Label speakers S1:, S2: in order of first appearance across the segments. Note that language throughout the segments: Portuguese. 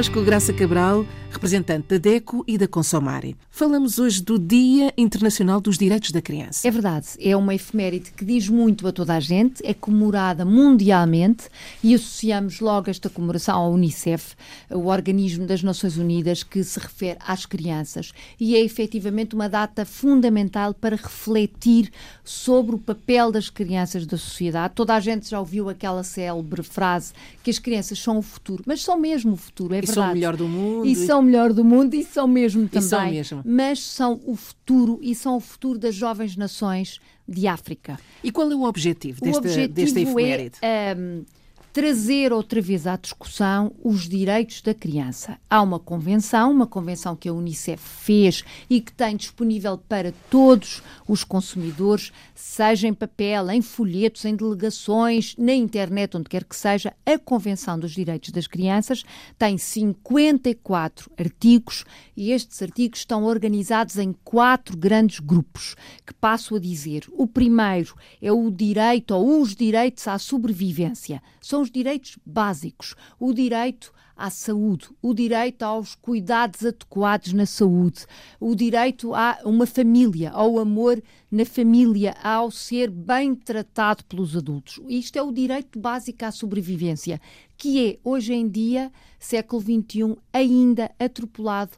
S1: Connosco Graça Cabral, representante da DECO e da Consomare. Falamos hoje do Dia Internacional dos Direitos da Criança.
S2: É verdade, é uma efeméride que diz muito a toda a gente, é comemorada mundialmente e associamos logo esta comemoração ao Unicef, o organismo das Nações Unidas que se refere às crianças. E é efetivamente uma data fundamental para refletir sobre o papel das crianças da sociedade. Toda a gente já ouviu aquela célebre frase que as crianças são o futuro, mas são mesmo o futuro, é
S1: e
S2: verdade.
S1: são o melhor do mundo.
S2: E são melhor do mundo e são mesmo também.
S1: são mesmo.
S2: Mas são o futuro e são o futuro das jovens nações de África.
S1: E qual é o objetivo desta,
S2: o objetivo
S1: desta efeméride?
S2: É, um, trazer outra vez à discussão os direitos da criança. Há uma convenção, uma convenção que a Unicef fez e que tem disponível para todos os consumidores, seja em papel, em folhetos, em delegações, na internet, onde quer que seja. A Convenção dos Direitos das Crianças tem 54 artigos e estes artigos estão organizados em quatro grandes grupos, que passo a dizer. O primeiro é o direito ou os direitos à sobrevivência. São os direitos básicos, o direito à saúde, o direito aos cuidados adequados na saúde, o direito a uma família, ao amor na família, ao ser bem tratado pelos adultos. Isto é o direito básico à sobrevivência, que é, hoje em dia, século XXI, ainda atropelado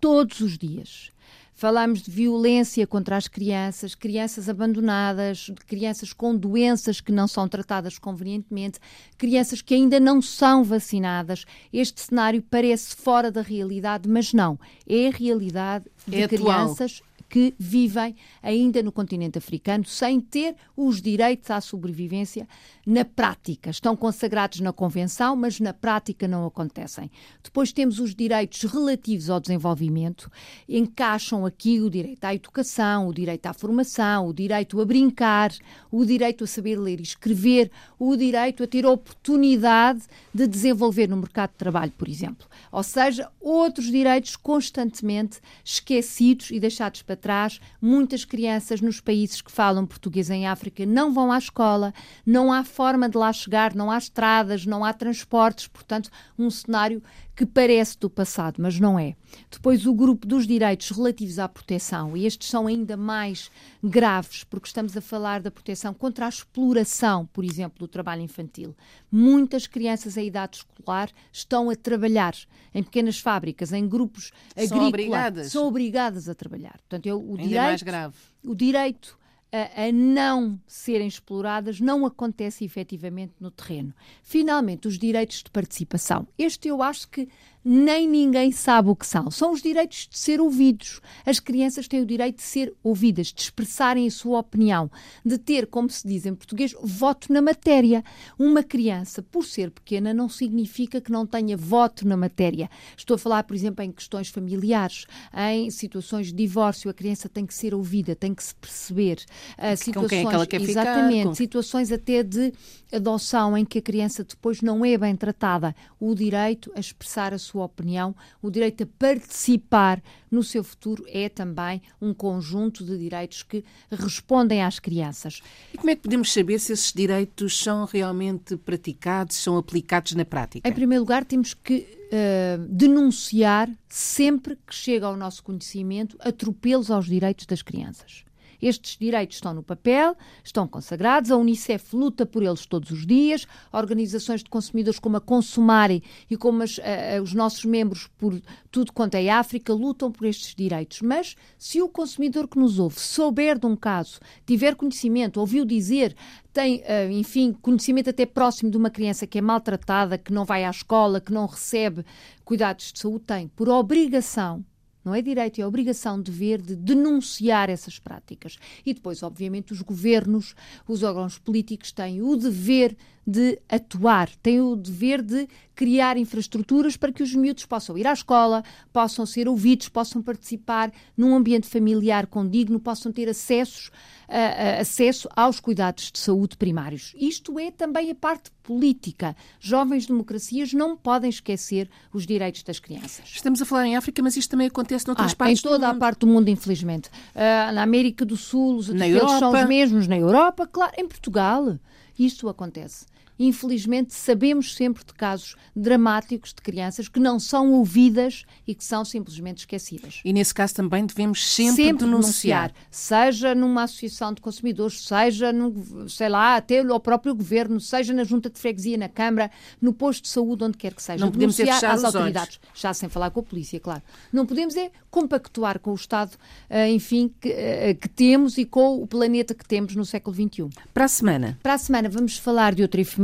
S2: todos os dias. Falamos de violência contra as crianças, crianças abandonadas, crianças com doenças que não são tratadas convenientemente, crianças que ainda não são vacinadas. Este cenário parece fora da realidade, mas não. É a realidade de
S1: é
S2: crianças que vivem ainda no continente africano sem ter os direitos à sobrevivência na prática. Estão consagrados na Convenção, mas na prática não acontecem. Depois temos os direitos relativos ao desenvolvimento, encaixam aqui o direito à educação, o direito à formação, o direito a brincar, o direito a saber ler e escrever, o direito a ter oportunidade de desenvolver no mercado de trabalho, por exemplo. Ou seja, outros direitos constantemente esquecidos e deixados para trás. Muitas crianças nos países que falam português em África não vão à escola, não há forma de lá chegar, não há estradas, não há transportes, portanto, um cenário que parece do passado, mas não é. Depois, o grupo dos direitos relativos à proteção, e estes são ainda mais graves, porque estamos a falar da proteção contra a exploração, por exemplo, do trabalho infantil. Muitas crianças em idade escolar estão a trabalhar em pequenas fábricas, em grupos agrícolas. São
S1: obrigadas.
S2: São obrigadas a trabalhar. Portanto, eu, o
S1: ainda
S2: direito,
S1: mais grave.
S2: O direito a, a, não serem exploradas não acontece efetivamente no terreno. Finalmente, os direitos de participação. Este eu acho que nem ninguém sabe o que são. São os direitos de ser ouvidos. As crianças têm o direito de ser ouvidas, de expressarem a sua opinião, de ter, como se diz em português, voto na matéria. Uma criança, por ser pequena, não significa que não tenha voto na matéria. Estou a falar, por exemplo, em questões familiares, em situações de divórcio. A criança tem que ser ouvida, tem que se perceber.
S1: Uh, situações, com quem é que ela quer
S2: exatamente,
S1: ficar? Com...
S2: situações até de adoção em que a criança depois não é bem tratada. O direito a expressar a sua sua opinião, o direito a participar no seu futuro é também um conjunto de direitos que respondem às crianças.
S1: E como é que podemos saber se esses direitos são realmente praticados, são aplicados na prática?
S2: Em primeiro lugar, temos que uh, denunciar sempre que chega ao nosso conhecimento atropelos aos direitos das crianças. Estes direitos estão no papel, estão consagrados, a Unicef luta por eles todos os dias, organizações de consumidores como a Consumare e como as, uh, os nossos membros por tudo quanto é África lutam por estes direitos. Mas se o consumidor que nos ouve souber de um caso, tiver conhecimento, ouviu dizer, tem, uh, enfim, conhecimento até próximo de uma criança que é maltratada, que não vai à escola, que não recebe cuidados de saúde, tem por obrigação não é direito, é obrigação, dever de denunciar essas práticas. E depois, obviamente, os governos, os órgãos políticos têm o dever de atuar, têm o dever de criar infraestruturas para que os miúdos possam ir à escola, possam ser ouvidos, possam participar num ambiente familiar condigno, possam ter acessos, uh, uh, acesso aos cuidados de saúde primários. Isto é também a parte política. Jovens democracias não podem esquecer os direitos das crianças.
S1: Estamos a falar em África, mas isto também acontece noutras
S2: ah,
S1: partes
S2: Em toda
S1: a
S2: parte do mundo, infelizmente. Uh, na América do Sul, os atropelos são os mesmos. Na Europa, claro. Em Portugal, isto acontece. Infelizmente, sabemos sempre de casos dramáticos de crianças que não são ouvidas e que são simplesmente esquecidas.
S1: E nesse caso também devemos sempre, sempre denunciar. denunciar.
S2: Seja numa associação de consumidores, seja, no, sei lá, até ao próprio governo, seja na junta de freguesia, na Câmara, no posto de saúde, onde quer que seja.
S1: Não podemos
S2: denunciar
S1: fechar
S2: às autoridades.
S1: Olhos.
S2: Já sem falar com a polícia, claro. Não podemos é compactuar com o Estado, eh, enfim, que, eh, que temos e com o planeta que temos no século XXI.
S1: Para a semana?
S2: Para a semana vamos falar de outra efeméride,